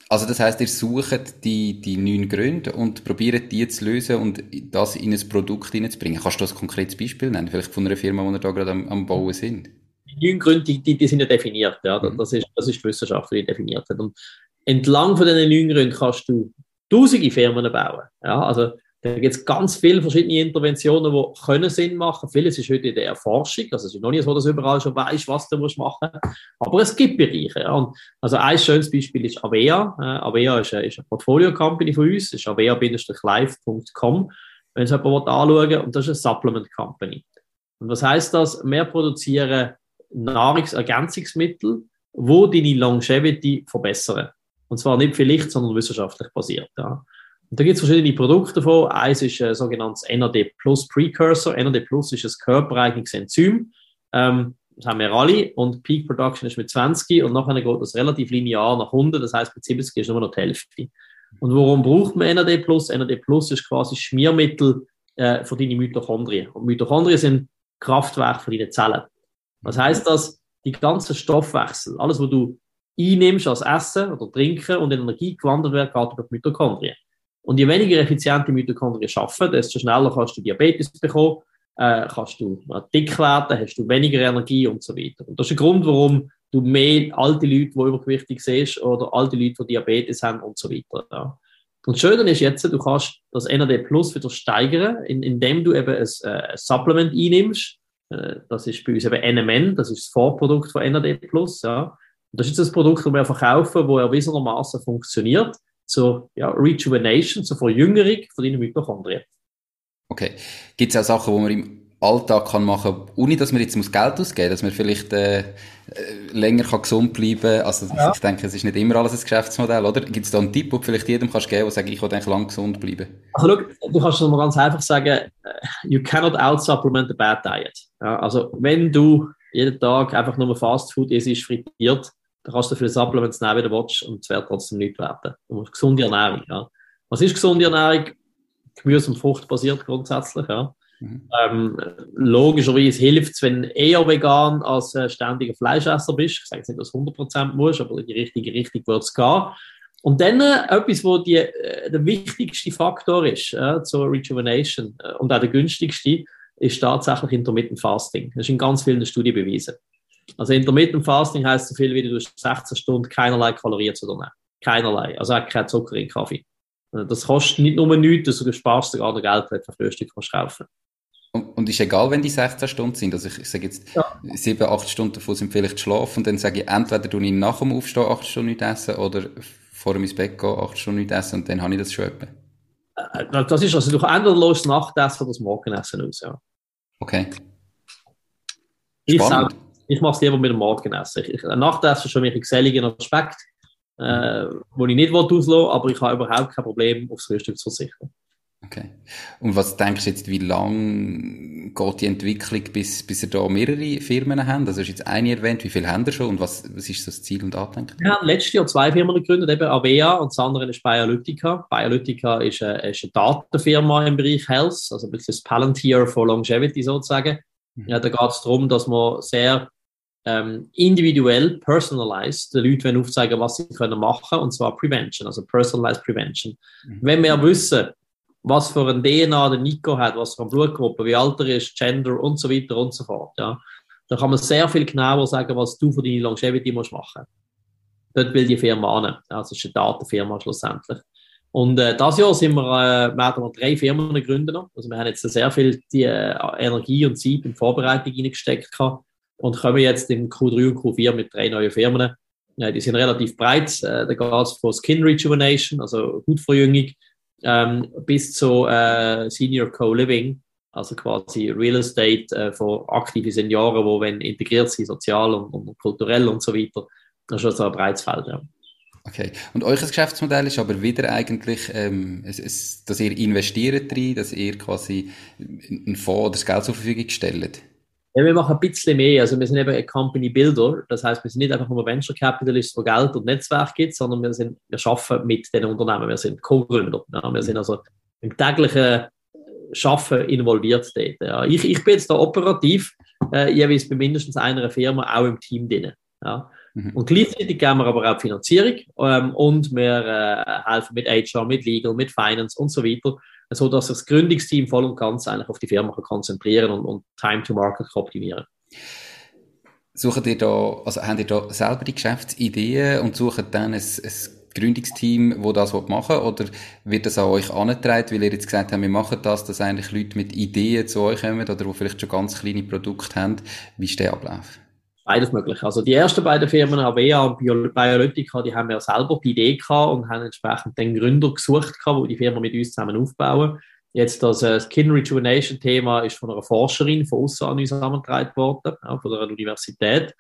Also das heißt, ihr sucht die, die neun Gründe und probiert die zu lösen und das in ein Produkt hineinzubringen. Kannst du das konkretes Beispiel nennen, vielleicht von einer Firma, die ihr da gerade am, am Bauen sind? Die neun Gründe, die, die, sind ja definiert. Ja. Mhm. Das, ist, das ist die Wissenschaft, die definiert hat. Und entlang von diesen neun Gründen kannst du tausende Firmen bauen. Ja. Also Da gibt es ganz viele verschiedene Interventionen, die können Sinn machen. Vieles ist heute in der Erforschung. Also es ist noch nicht so, dass du überall schon weißt, was du musst machen musst. Aber es gibt Bereiche. Ja. Und also ein schönes Beispiel ist Avea. Äh, Avea ist eine, ist eine Portfolio-Company von uns. Das ist avea-live.com, wenn es jemand anschauen Und das ist eine Supplement-Company. Und was heißt das? Wir produzieren Nahrungsergänzungsmittel, wo deine Longevity verbessern. Und zwar nicht vielleicht, sondern wissenschaftlich basiert. Ja. Und da gibt es verschiedene Produkte davon. Eins ist ein sogenanntes NAD Plus Precursor. NAD Plus ist ein körpereigenes Enzym. Ähm, das haben wir alle. Und Peak Production ist mit 20 und nachher geht das relativ linear nach unten. Das heißt, mit 70 ist nur noch die Hälfte. Und warum braucht man NAD Plus? NAD Plus ist quasi Schmiermittel äh, für deine Mitochondrien. Und Mitochondrien sind Kraftwerke für deine Zellen. Was heißt das? Die ganzen Stoffwechsel, alles, was du einnimmst als Essen oder Trinken und in Energie gewandelt wird, geht über die Mitochondrien. Und je weniger effizient die Mitochondrien arbeiten, desto schneller kannst du Diabetes bekommen, äh, kannst du dick werden, hast du weniger Energie und so weiter. Und das ist der Grund, warum du mehr alte Leute, die übergewichtig siehst, oder alte Leute, die Diabetes haben und so weiter. Ja. Und das Schöne ist jetzt, du kannst das NAD Plus wieder steigern, indem du eben ein, äh, ein Supplement einnimmst. Äh, das ist bei uns eben NMN, das ist das Vorprodukt von NAD. Ja. Und das ist jetzt das Produkt, das wir verkaufen, das erwiesenermaßen funktioniert zur ja, Rejuvenation, zur Verjüngerung von deinen Mitochondrien. Okay. Gibt es auch Sachen, die man im Alltag kann machen kann, ohne dass man jetzt muss Geld ausgeben muss, dass man vielleicht äh, äh, länger kann gesund bleiben kann? Also ja. ich denke, es ist nicht immer alles ein Geschäftsmodell, oder? Gibt es da einen Tipp, den du vielleicht jedem kannst geben kannst, der sagt, ich will eigentlich lang gesund bleiben? Also schau, du kannst es mal ganz einfach sagen, äh, you cannot out-supplement a bad diet. Ja, also wenn du jeden Tag einfach nur Fast Food isst, frittiert, dann kannst du viele Supplements nehmen, wie du willst, und es wird trotzdem nicht werden. Du gesunde Ernährung, ja. Was ist gesunde Ernährung? Gemüse und Frucht basiert grundsätzlich, ja. Mhm. Ähm, logischerweise hilft es, wenn du eher vegan als äh, ständiger Fleischesser bist. Ich sage jetzt nicht, dass du 100% musst, aber in die richtige Richtung wird es gehen. Und dann äh, etwas, wo die, äh, der wichtigste Faktor ist äh, zur Rejuvenation äh, und auch der günstigste, ist tatsächlich Intermittent Fasting. Das ist in ganz vielen Studien bewiesen. Also Intermittent Fasting heißt so viel wie du 16 Stunden keinerlei Kalorien zu dir nehmen. Keinerlei. Also auch kein Zucker in Kaffee. Äh, das kostet nicht nur nichts, also du sparst sogar noch Geld, wenn du Frühstück kannst kaufen und, und ist egal, wenn die 16 Stunden sind. Also ich, ich sage jetzt, ja. 7, 8 Stunden davon sind vielleicht schlafen und dann sage ich, entweder tue ich nach dem Aufstehen 8 Stunden nicht essen oder vor dem ins Bett gehen 8 Stunden nicht essen und dann habe ich das schon etwa. Äh, das ist also, du entweder los Nachtessen oder das Morgenessen aus, ja. Okay. Ich, ich mache es lieber mit dem Morgenessen. Ich, Nachtessen ist für mich ein geselliger Aspekt, äh, wo ich nicht auslassen aber ich habe überhaupt kein Problem, aufs Frühstück zu verzichten. Okay. Und was denkst du jetzt, wie lang geht die Entwicklung, bis, bis ihr da mehrere Firmen habt? Also, hast jetzt eine erwähnt, wie viele haben ihr schon und was, was ist das Ziel und Andenken? Wir haben letztes Jahr zwei Firmen gegründet, eben Avea und das andere ist Biolytica. Biolytica ist eine, ist eine Datenfirma im Bereich Health, also ein bisschen das Palantir for Longevity sozusagen. Mhm. Ja, da geht es darum, dass man sehr ähm, individuell, personalized, den Leuten aufzeigen, was sie können machen, und zwar Prevention, also Personalized Prevention. Mhm. Wenn wir wissen, was für ein DNA der Nico hat, was für eine Blutgruppe, wie alt er ist, Gender und so weiter und so fort. Ja. Da kann man sehr viel genauer sagen, was du für deine Longevity musst machen. Dort will die Firma an. Also es ist eine Datenfirma schlussendlich. Und äh, das Jahr sind wir, äh, wir haben drei Firmen gegründet. Also wir haben jetzt sehr viel die, äh, Energie und Zeit in Vorbereitung hineingesteckt und kommen jetzt in Q3 und Q4 mit drei neuen Firmen. Äh, die sind relativ breit. Äh, da geht es von Skin Rejuvenation, also Hautverjüngung, ähm, bis zu äh, Senior Co-Living, also quasi Real Estate äh, für aktive Senioren, die wenn integriert sind, sozial und, und, kulturell und so weiter. Das ist also ein breites Feld. Ja. Okay. Und euer Geschäftsmodell ist aber wieder eigentlich, ähm, es, es, dass ihr investiert drin, dass ihr quasi einen Fonds das Geld zur Verfügung stellt. Ja, wir machen ein bisschen mehr. Also wir sind eben ein Company Builder. Das heißt, wir sind nicht einfach nur Venture Capitalists, wo Geld und Netzwerk gibt, sondern wir, sind, wir arbeiten mit den Unternehmen. Wir sind Co-Gründer. Ja, wir sind also im täglichen Schaffen involviert dort. Ja. Ich, ich bin jetzt da operativ, äh, jeweils bei mindestens einer Firma auch im Team drin. Ja. Mhm. Und gleichzeitig geben wir aber auch Finanzierung ähm, und wir äh, helfen mit HR, mit Legal, mit Finance und so weiter so dass das Gründungsteam voll und ganz eigentlich auf die Firma konzentrieren und, und Time to Market kann optimieren. Sucht ihr da, also habt ihr da selber die Geschäftsideen und sucht dann ein, ein Gründungsteam, wo das machen will, oder wird das an euch angetragen, weil ihr jetzt gesagt habt, wir machen das, dass eigentlich Leute mit Ideen zu euch kommen oder die vielleicht schon ganz kleine Produkte haben? Wie ist der Ablauf? Beides möglich. Also die ersten beiden Firmen, Avea und Biolytica, die haben ja selber die Idee gehabt und haben entsprechend den Gründer gesucht, gehabt, wo die Firma mit uns zusammen aufbauen. Jetzt das äh, Skin Rejuvenation Thema ist von einer Forscherin von außen an uns herangetragen worden, ja, von der Universität.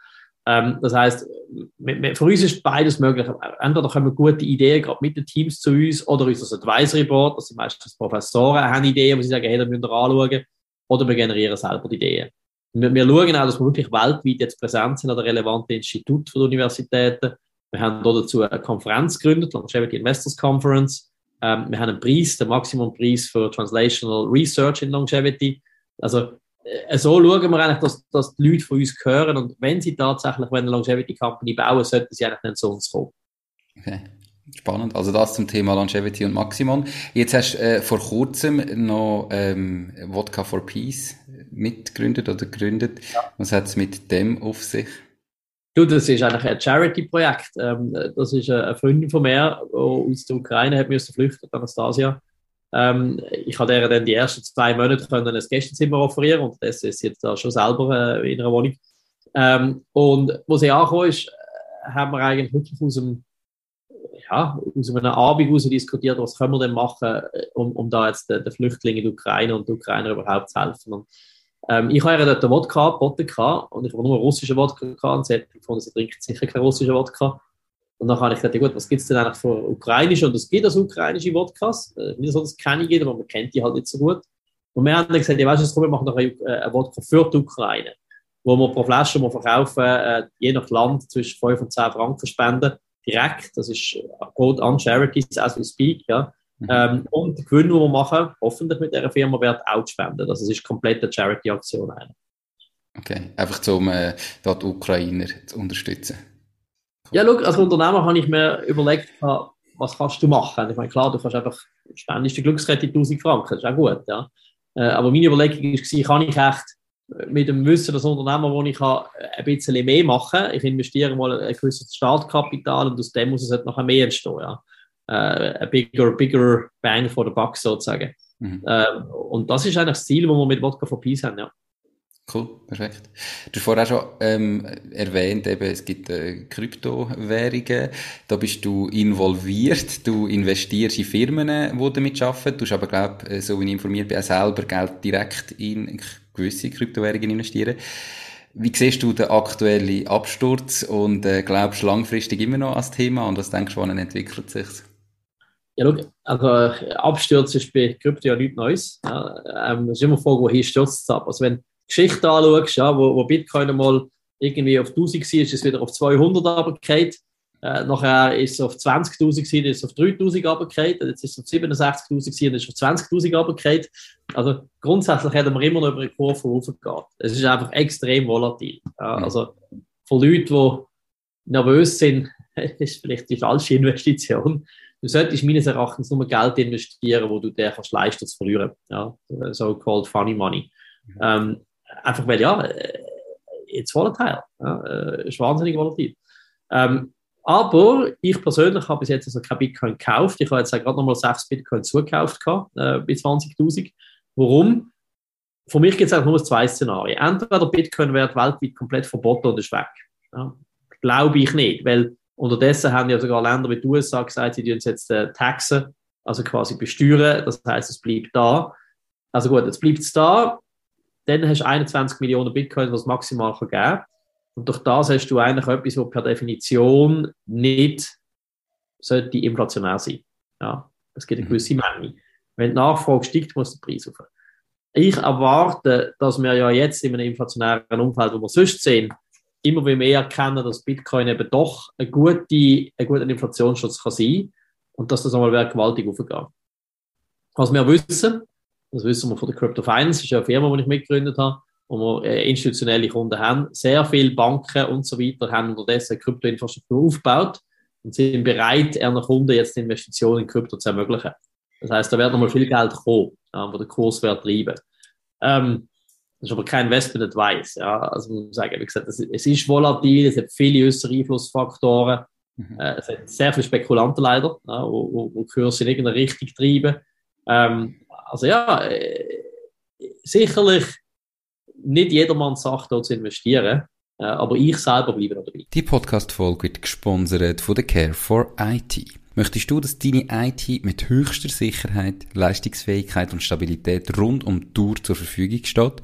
Ähm, das heißt, für uns ist beides möglich. Entweder kommen gute Ideen gerade mit den Teams zu uns oder unser Advisory Board, das sind meistens Professoren, haben Ideen, wo sie sagen, hey, da müsst ihr anschauen, oder wir generieren selber die Ideen. Wir, wir schauen auch, dass wir wirklich weltweit jetzt präsent sind an den relevanten Instituten der Universitäten. Wir haben dazu eine Konferenz gegründet, Longevity Investors Conference. Ähm, wir haben einen Preis, den Maximum-Preis für Translational Research in Longevity. Also, äh, so schauen wir eigentlich, dass, dass die Leute von uns hören und wenn sie tatsächlich eine Longevity Company bauen, sollten sie eigentlich nicht zu uns kommen. Okay. Spannend. Also das zum Thema Longevity und Maximum. Jetzt hast du äh, vor kurzem noch ähm, Vodka for Peace mitgegründet oder gegründet. Ja. Was hat es mit dem auf sich? Du, das ist eigentlich ein Charity-Projekt. Ähm, das ist eine Freundin von mir, die aus der Ukraine hat müssen flüchten, Anastasia. Ähm, ich habe ihr dann die ersten zwei Monate können ein Gästezimmer offerieren und das ist jetzt da schon selber äh, in einer Wohnung. Ähm, und wo sie angekommen ist, haben wir eigentlich wirklich aus dem ja, aus einer Abend heraus diskutiert, was können wir denn machen, äh, um, um da jetzt den, den Flüchtlingen in der Ukraine und den Ukrainer überhaupt zu helfen. Und, ähm, ich habe ja dort einen Wodka geboten und ich habe nur einen russischen Wodka gehabt und sie hat gefunden, sie trinkt sicher keinen russischen Wodka. Und dann habe ich gesagt, ja gut, was gibt es denn eigentlich für ukrainische? Und es gibt also ukrainische Wodkas. Äh, nicht so, dass es keine gibt, aber man kennt die halt nicht so gut. Und wir haben dann gesagt, ja weißt du, komm, wir machen noch einen, äh, Wodka für die Ukraine, wo wir pro Flasche verkaufen, äh, je nach Land zwischen 5 und 10 Franken spenden direkt. Das ist Code on Charities as we speak. Ja. Mhm. Ähm, und der Gewinn, den wir machen, hoffentlich mit dieser Firma, wird auch spenden. Also es ist komplett eine Charity-Aktion. Okay, einfach um äh, die Ukrainer zu unterstützen. Ja, schau, als Unternehmer habe ich mir überlegt, was kannst du machen? Ich meine, klar, du kannst einfach spendest die Glückskette 1000 Franken, das ist auch gut. Ja. Äh, aber meine Überlegung war, kann ich echt mit dem Wissen als Unternehmer, wo ich kann, ein bisschen mehr machen kann. Ich investiere mal ein gewisses Startkapital und aus dem muss es halt noch mehr entstehen. Ja. Äh, ein bigger, bigger bang for the buck sozusagen. Mhm. Äh, und das ist eigentlich das Ziel, das wir mit Vodka for Peace haben. Ja. Cool, perfekt. Du hast vorher schon ähm, erwähnt, eben, es gibt äh, Kryptowährungen. Da bist du involviert. Du investierst in Firmen, die damit arbeiten. Du hast aber, glaube äh, so wie ich informiert bin, auch selber Geld direkt in gewisse Kryptowährungen investieren. Wie siehst du den aktuellen Absturz und äh, glaubst langfristig immer noch als Thema und was denkst du, wann entwickelt sich ja, schau, also Absturz ist bei Krypto ja nichts Neues. Ja, ähm, ist immer die Frage, wohin stürzt es ab. Also wenn Geschichte anschaust, ja, wo, wo Bitcoin mal irgendwie auf 1000 war, ist es wieder auf 200 runtergefallen. Äh, nachher ist es auf 20.000 gewesen, ist es auf 3.000 runtergefallen. Jetzt ist es auf 67.000 gewesen, ist auf 20.000 runtergefallen. Also grundsätzlich hätten wir immer noch über eine Kurve hochgegangen. Es ist einfach extrem volatil. Mhm. also für Leute, die nervös sind, <laughs> ist vielleicht die falsche Investition. Du solltest meines Erachtens nur Geld investieren, wo du dir kannst leisten zu verlieren. Ja, so-called funny money. Mhm. Ähm, einfach weil, ja, äh, jetzt volatile. Ja, äh, ist wahnsinnig volatil. Ähm, aber ich persönlich habe bis jetzt also kein Bitcoin gekauft. Ich habe jetzt gerade nochmal 6 Bitcoin zugekauft gehabt, äh, bis 20.000. Warum? Für mich gibt es nur zwei Szenarien. Entweder Bitcoin wird weltweit komplett verboten und ist weg. Ja, Glaube ich nicht, weil unterdessen haben ja sogar Länder wie die USA gesagt, sie tun jetzt äh, taxen, also quasi besteuern. Das heißt, es bleibt da. Also gut, jetzt bleibt es da. Dann hast du 21 Millionen Bitcoin, was maximal geben kann. Und durch das hast du eigentlich etwas, was per Definition nicht sollte inflationär sein. Ja, es gibt eine mhm. gewisse Menge. Wenn die Nachfrage steigt, muss der Preis auf. Ich erwarte, dass wir ja jetzt in einem inflationären Umfeld, wo wir sonst sehen, immer mehr erkennen, dass Bitcoin eben doch ein guter, ein guter Inflationsschutz kann sein und dass das einmal gewaltig aufgeht. Was wir wissen, das wissen wir von der Crypto Finance, das ist ja eine Firma, die ich mitgegründet habe, wo wir äh, institutionelle Kunden haben. Sehr viele Banken und so weiter haben unterdessen Kryptoinfrastruktur aufgebaut und sind bereit, ihren Kunden jetzt Investitionen in Krypto zu ermöglichen. Das heißt, da wird nochmal viel Geld kommen, wo der Kurs wird treiben. Ähm, das ist aber kein Investment Advice. Ja. Also, man muss sagen, wie gesagt, es ist volatil, es hat viele äußere Einflussfaktoren. Mhm. Äh, es hat sehr viele Spekulanten leider, ja, wo, wo, wo Kurse in irgendeine Richtung treiben. Ähm, also ja, äh, sicherlich nicht jedermann sagt, dort zu investieren. Äh, aber ich selber bleibe noch dabei. Die Podcast-Folge wird gesponsert von der Care for IT. Möchtest du, dass deine IT mit höchster Sicherheit, Leistungsfähigkeit und Stabilität rund um die Tour zur Verfügung steht?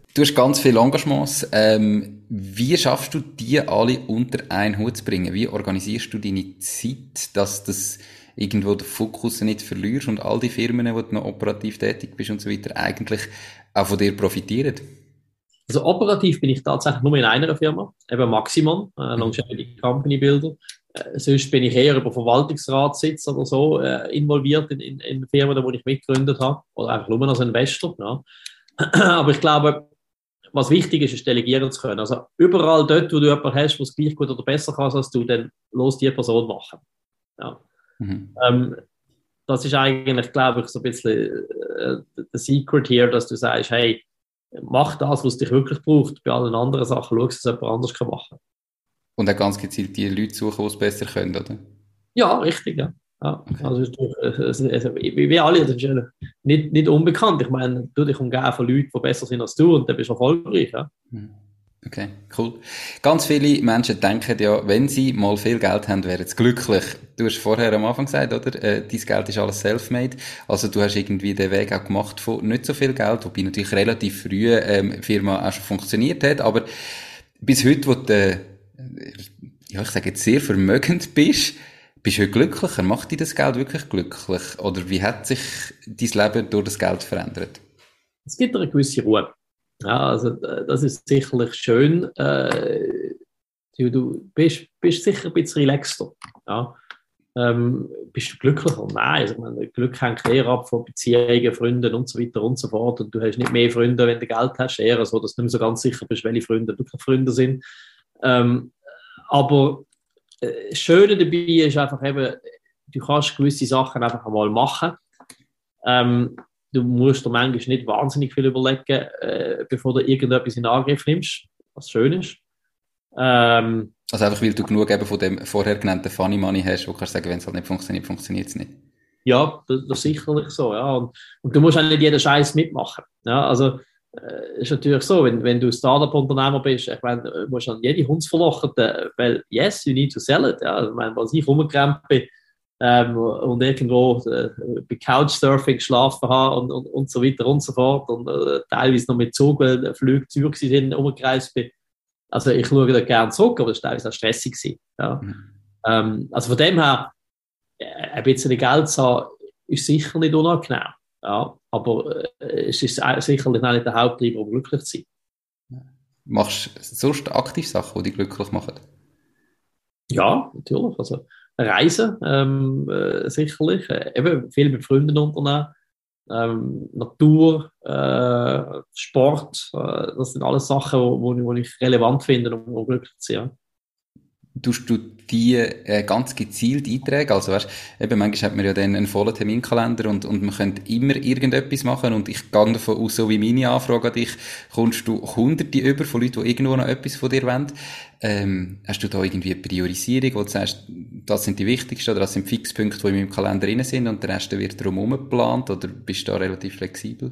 Du hast ganz viele Engagements. Ähm, wie schaffst du die alle unter einen Hut zu bringen? Wie organisierst du deine Zeit, dass das irgendwo den Fokus nicht verlierst und all die Firmen, wo du noch operativ tätig bist und so weiter, eigentlich auch von dir profitieren? Also operativ bin ich tatsächlich nur in einer Firma, eben Maximum, äh, Longevity Company Builder. Äh, sonst bin ich eher über Verwaltungsratssitz oder so äh, involviert in, in, in Firmen, wo ich mitgegründet habe, oder einfach nur als Investor. Ja. <clears throat> Aber ich glaube, was wichtig ist, ist delegieren zu können. Also überall dort, wo du jemanden hast, der es gleich gut oder besser kann als du, dann los die Person machen. Ja. Mhm. Ähm, das ist eigentlich, glaube ich, so ein bisschen äh, der Secret hier, dass du sagst, hey, mach das, was dich wirklich braucht. Bei allen anderen Sachen schau, dass es jemand anders kann machen Und auch ganz gezielt die Leute suchen, die es besser können, oder? Ja, richtig, ja. Ja, also also, wie alle, das ist ja nicht, nicht unbekannt. Ich meine, du dich umgeben von Leuten, die besser sind als du und dann bist du erfolgreich. Ja? Hm. Okay, cool. Ganz viele Menschen denken ja, wenn sie mal viel Geld haben, wären sie glücklich. Du hast vorher am Anfang gesagt, oder? Äh, dein Geld ist alles self-made. Also du hast irgendwie den Weg auch gemacht von nicht so viel Geld, wobei natürlich relativ früh ähm, die Firma auch schon funktioniert hat. Aber bis heute, wo du, äh, ja, ich sage jetzt sehr vermögend bist, bist du glücklicher? Macht dich das Geld wirklich glücklich? Oder wie hat sich dein Leben durch das Geld verändert? Es gibt eine gewisse Ruhe. Ja, also äh, das ist sicherlich schön. Äh, du bist, bist sicher ein bisschen relaxter. Ja. Ähm, bist du glücklicher? Nein, also, meine, Glück hängt eher ab von Beziehungen, Freunden und so weiter und so fort. Und du hast nicht mehr Freunde, wenn du Geld hast, eher so, dass du nicht mehr so ganz sicher bist, welche Freunde wirklich Freunde sind. Ähm, aber äh, Schöne dabei ist einfach eben, du kannst gewisse Sachen einfach einmal machen. Ähm, du musst dir manchmal nicht wahnsinnig viel überlegen, äh, bevor du irgendetwas in Angriff nimmst, was schön ist. Ähm, also einfach, weil du genug eben von dem vorher genannten Funny Money hast, wo du kannst sagen, wenn es halt nicht funktioniert, funktioniert es nicht. Ja, das, das ist sicherlich so, ja. Und, und, du musst auch nicht jeden Scheiß mitmachen. Ja, also, ist natürlich so, wenn, wenn du Startup-Unternehmer bist, ich meine, du musst an jede Hunds verlochen, weil, yes, you need to sell it. Ja. Ich meine, was ich rumgerannt bin ähm, und irgendwo äh, bei Couchsurfing geschlafen habe und, und, und so weiter und so fort und äh, teilweise noch mit Zug, weil Flüge Zürich sind, umgereist bin. Also ich schaue da gerne zurück, aber das war teilweise auch stressig. Ja. Mhm. Ähm, also von dem her, äh, ein bisschen Geld zu haben, ist sicher nicht unangenehm. Ja, aber äh, es ist sicherlich nicht der Haupttreiber, um glücklich zu sein. Machst du sonst aktiv Sachen, die dich glücklich machen? Ja, natürlich. Also Reisen, ähm, äh, sicherlich. Äh, eben viel mit Freunden unternehmen. Ähm, Natur, äh, Sport, äh, das sind alles Sachen, die wo, ich relevant finde, um, um glücklich zu sein. Tust du die äh, ganz gezielt eintragen? Also weißt, eben manchmal hat man ja dann einen vollen Terminkalender und, und man könnte immer irgendetwas machen und ich gehe davon aus, so wie meine Anfrage an dich, kommst du hunderte über von Leuten, die irgendwo noch etwas von dir wollen. Ähm, hast du da irgendwie eine Priorisierung, wo du sagst, das sind die wichtigsten oder das sind Fixpunkte, die in meinem Kalender drin sind und der Rest wird darum geplant oder bist du da relativ flexibel?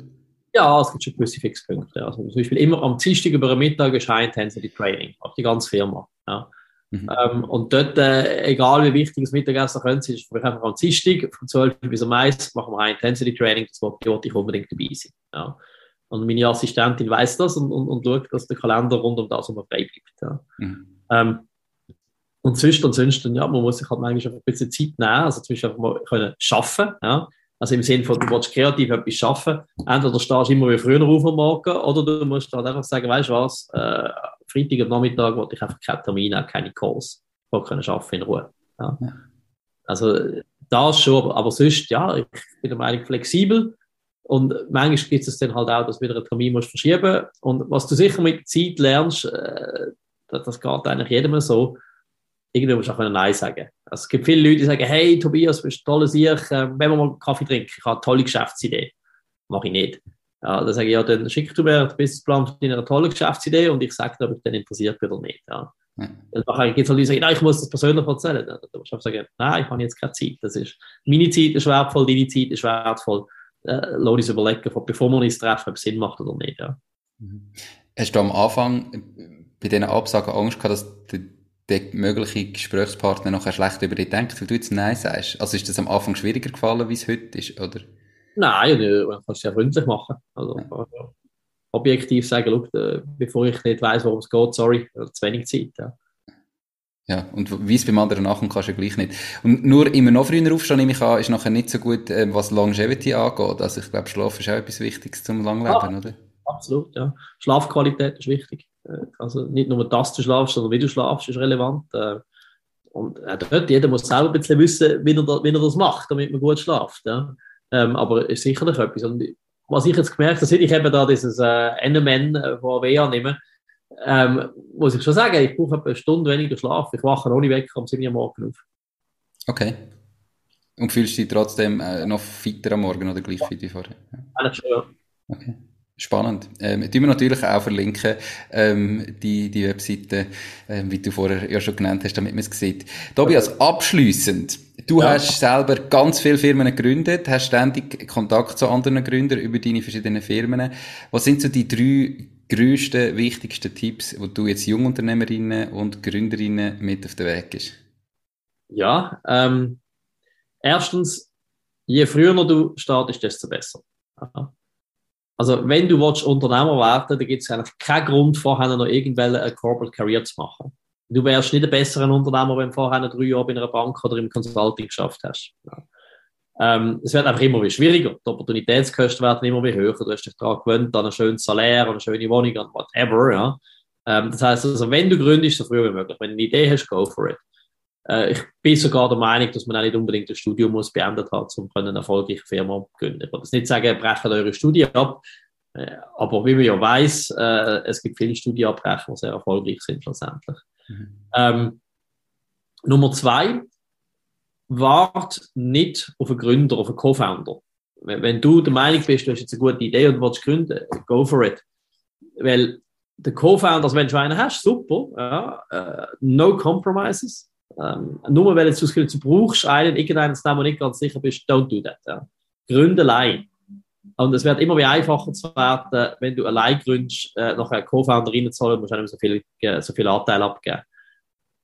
Ja, es gibt schon gewisse Fixpunkte. Also zum Beispiel immer am Dienstag über den Mittag erscheint Intensity Training, auch die ganze Firma. Ja. Mhm. Ähm, und dort, äh, egal wie wichtig das Mittagessen könnte, ist für mich einfach am Dienstag von 12 bis um 1 machen wir ein Intensity Training, das wollte ich unbedingt dabei sein. Ja. Und meine Assistentin weiß das und, und, und schaut, dass der Kalender rund um das immer frei bleibt. Ja. Mhm. Ähm, und sonst, und sonst, ja, man muss sich halt manchmal ein bisschen Zeit nehmen, also zum Beispiel einfach mal können schaffen, ja. Also im Sinne von, du willst kreativ etwas schaffen. Entweder stehst du immer wie früher auf am Morgen oder du musst halt einfach sagen, weißt du was, äh, Freitag am Nachmittag wollte ich einfach keine Termine, keine Calls. Ich wollte können arbeiten in Ruhe. Ja. Also das schon, aber, sonst, ja, ich bin der Meinung flexibel. Und manchmal gibt es dann halt auch, dass du wieder einen Termin musst verschieben Und was du sicher mit Zeit lernst, äh, das, das geht eigentlich jedem so, irgendwie musst du auch Nein sagen. Also, es gibt viele Leute, die sagen, hey Tobias, du bist ein toller Sieg, äh, wenn wir mal Kaffee trinken, ich habe eine tolle Geschäftsidee. Mache ich nicht. Ja, dann sage ich, ja, dann schick du mir den Businessplan für deine tolle Geschäftsidee und ich sage dir, ob ich dann interessiert bin oder nicht. Ja. Ja. Dann gibt es halt die sagen, nein, ich muss das persönlich erzählen. Dann musst du sagen, nein, ich habe jetzt keine Zeit. Das ist, meine Zeit ist wertvoll, deine Zeit ist wertvoll äh, lass uns überlegen, bevor wir uns treffen, ob es Sinn macht oder nicht. Ja. Mhm. Hast du am Anfang bei diesen Absagen Angst gehabt, dass der, der mögliche Gesprächspartner nachher schlecht über dich denkt, weil du jetzt Nein sagst? Also ist das am Anfang schwieriger gefallen, wie es heute ist, oder? Nein, man kann es ja freundlich machen. Also, ja. objektiv sagen, look, bevor ich nicht weiß, worum es geht, sorry, zu wenig Zeit. Ja. Ja, und wie es beim anderen nachkommt, kannst du ja gleich nicht. Und nur immer noch früher aufstehen, nehme ich an, ist nachher nicht so gut, äh, was Longevity angeht. Also ich glaube, Schlaf ist auch etwas Wichtiges zum Langleben, ja, oder? Absolut, ja. Schlafqualität ist wichtig. Äh, also nicht nur, dass du schlafst, sondern wie du schlafst, ist relevant. Äh, und äh, dort, jeder muss selber ein bisschen wissen, wie er, wie er das macht, damit man gut schlaft. Ja. Ähm, aber ist sicherlich etwas. Und was ich jetzt gemerkt habe, ich eben da dieses äh, NMN von AW annehme, ähm, muss ich schon sagen, ich brauche etwa eine Stunde weniger Schlaf. Ich wache ohne Wecker um 7 Uhr morgen auf. Okay. Und fühlst du dich trotzdem äh, noch fitter am Morgen oder gleich fit wie vorher? Ja. Eigentlich schon, ja. Okay. Spannend. Ähm, tun wir natürlich auch verlinken, ähm, die, die Webseite, ähm, wie du vorher ja schon genannt hast, damit man es sieht. Tobias, abschließend. Du ja. hast selber ganz viele Firmen gegründet, hast ständig Kontakt zu anderen Gründern über deine verschiedenen Firmen. Was sind so die drei grössten, wichtigsten Tipps, die du jetzt Jungunternehmerinnen und Gründerinnen mit auf den Weg gibst? Ja, ähm, erstens, je früher du startest, desto besser. Also, wenn du willst, Unternehmer werden dann gibt es eigentlich keinen Grund, vorher noch irgendwelche eine Corporate Career zu machen. Du wärst nicht ein besserer Unternehmer, wenn du vorher drei Jahre bei einer Bank oder im Consulting geschafft hast. Ja. Ähm, es wird einfach immer wie schwieriger. Die Opportunitätskosten werden immer wie höher. Du hast dich daran gewöhnt, an ein schönes Salär, an eine schöne Wohnung, an whatever. Ja. Ähm, das heißt also, wenn du gründest, so früh wie möglich. Wenn du eine Idee hast, go for it. Äh, ich bin sogar der Meinung, dass man auch nicht unbedingt das Studium muss beendet hat, um eine erfolgreiche Firma zu gründen. Ich will das nicht sagen, brechen eure Studie ab. Äh, aber wie man ja weiß, äh, es gibt viele Studienabbrecher, die sehr erfolgreich sind schlussendlich. Mhm. Ähm, Nummer zwei, wart nicht auf einen Gründer, auf einen Co-Founder. Wenn, wenn, du der Meinung bist, du hast jetzt eine gute Idee und willst gründen, go for it. Weil der Co-Founder, also wenn du einen hast, super, ja, uh, no compromises. Ähm, nur weil du das Gefühl du brauchst einen, irgendeinen, dem du nicht ganz sicher bist, don't do that. Ja. Gründe allein. Und es wird immer wie einfacher zu werden, wenn du allein gründest, äh, einen Co-Founder reinzuholen, musst du nicht so viel, äh, so viel Anteil abgeben.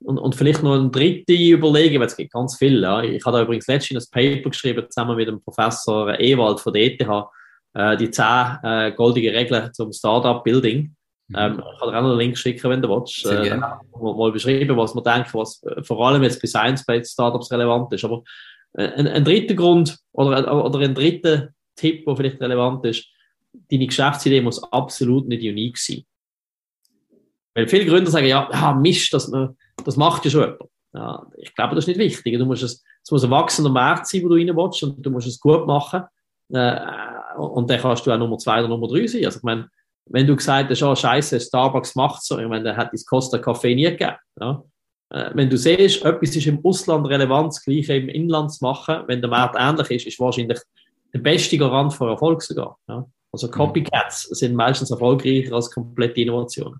Und, und vielleicht noch ein dritte überlegen, weil es gibt ganz viel. Ja. Ich habe da übrigens letztens ein Paper geschrieben, zusammen mit dem Professor Ewald von der ETH, äh, die zehn äh, goldige Regeln zum Startup-Building. Mhm. Ähm, ich kann dir auch noch einen Link schicken, wenn du willst. Äh, mal beschreiben, was man denkt, was vor allem jetzt bei Science-Based Startups relevant ist. Aber äh, ein, ein dritter Grund oder, oder ein dritter Tipp, der vielleicht relevant ist, deine Geschäftsidee muss absolut nicht unique sein. Weil viele Gründer sagen, ja, ja Mist, man das macht ja schon jemand. Ja, ich glaube, das ist nicht wichtig. Du musst es, es muss ein wachsender Markt sein, wo du rein willst, und du musst es gut machen. Äh, und dann kannst du auch Nummer zwei oder Nummer drei sein. Also, ich meine, wenn du gesagt hast, oh, Scheiße, Starbucks macht so, ich meine, der hat das Costa Kaffee nie gegeben. Ja? Äh, wenn du siehst, etwas ist im Ausland relevant, das Gleiche im Inland zu machen, wenn der Markt ähnlich ist, ist wahrscheinlich der beste Garant für Erfolg sogar. Ja? Also Copycats sind meistens erfolgreicher als komplette Innovationen.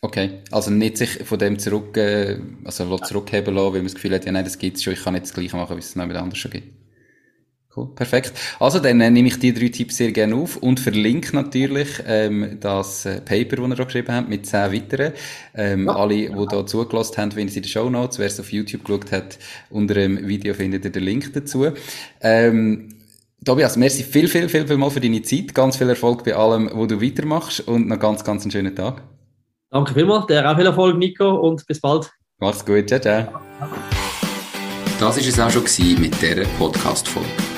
Okay, also nicht sich von dem zurück, äh, also zurückheben lassen, weil man das Gefühl hat, ja nein, das gibt's schon, ich kann nicht das Gleiche machen, wie es noch mit anders schon gibt. Cool, perfekt. Also dann äh, nehme ich die drei Tipps sehr gerne auf und verlinke natürlich ähm, das äh, Paper, das ihr da geschrieben habt, mit zehn weiteren. Ähm, ja. Alle, die da zugelassen haben, finden sie in den Show Notes. Wer es auf YouTube geschaut hat, unter dem Video findet ihr den Link dazu. Ähm, Tobias, merci viel, viel, viel, viel mal für deine Zeit. Ganz viel Erfolg bei allem, wo du weitermachst und noch ganz, ganz einen schönen Tag. Danke vielmals, dir auch viel Erfolg, Nico, und bis bald. Mach's gut, ciao, ciao. Das war es auch schon mit dieser Podcast-Folge.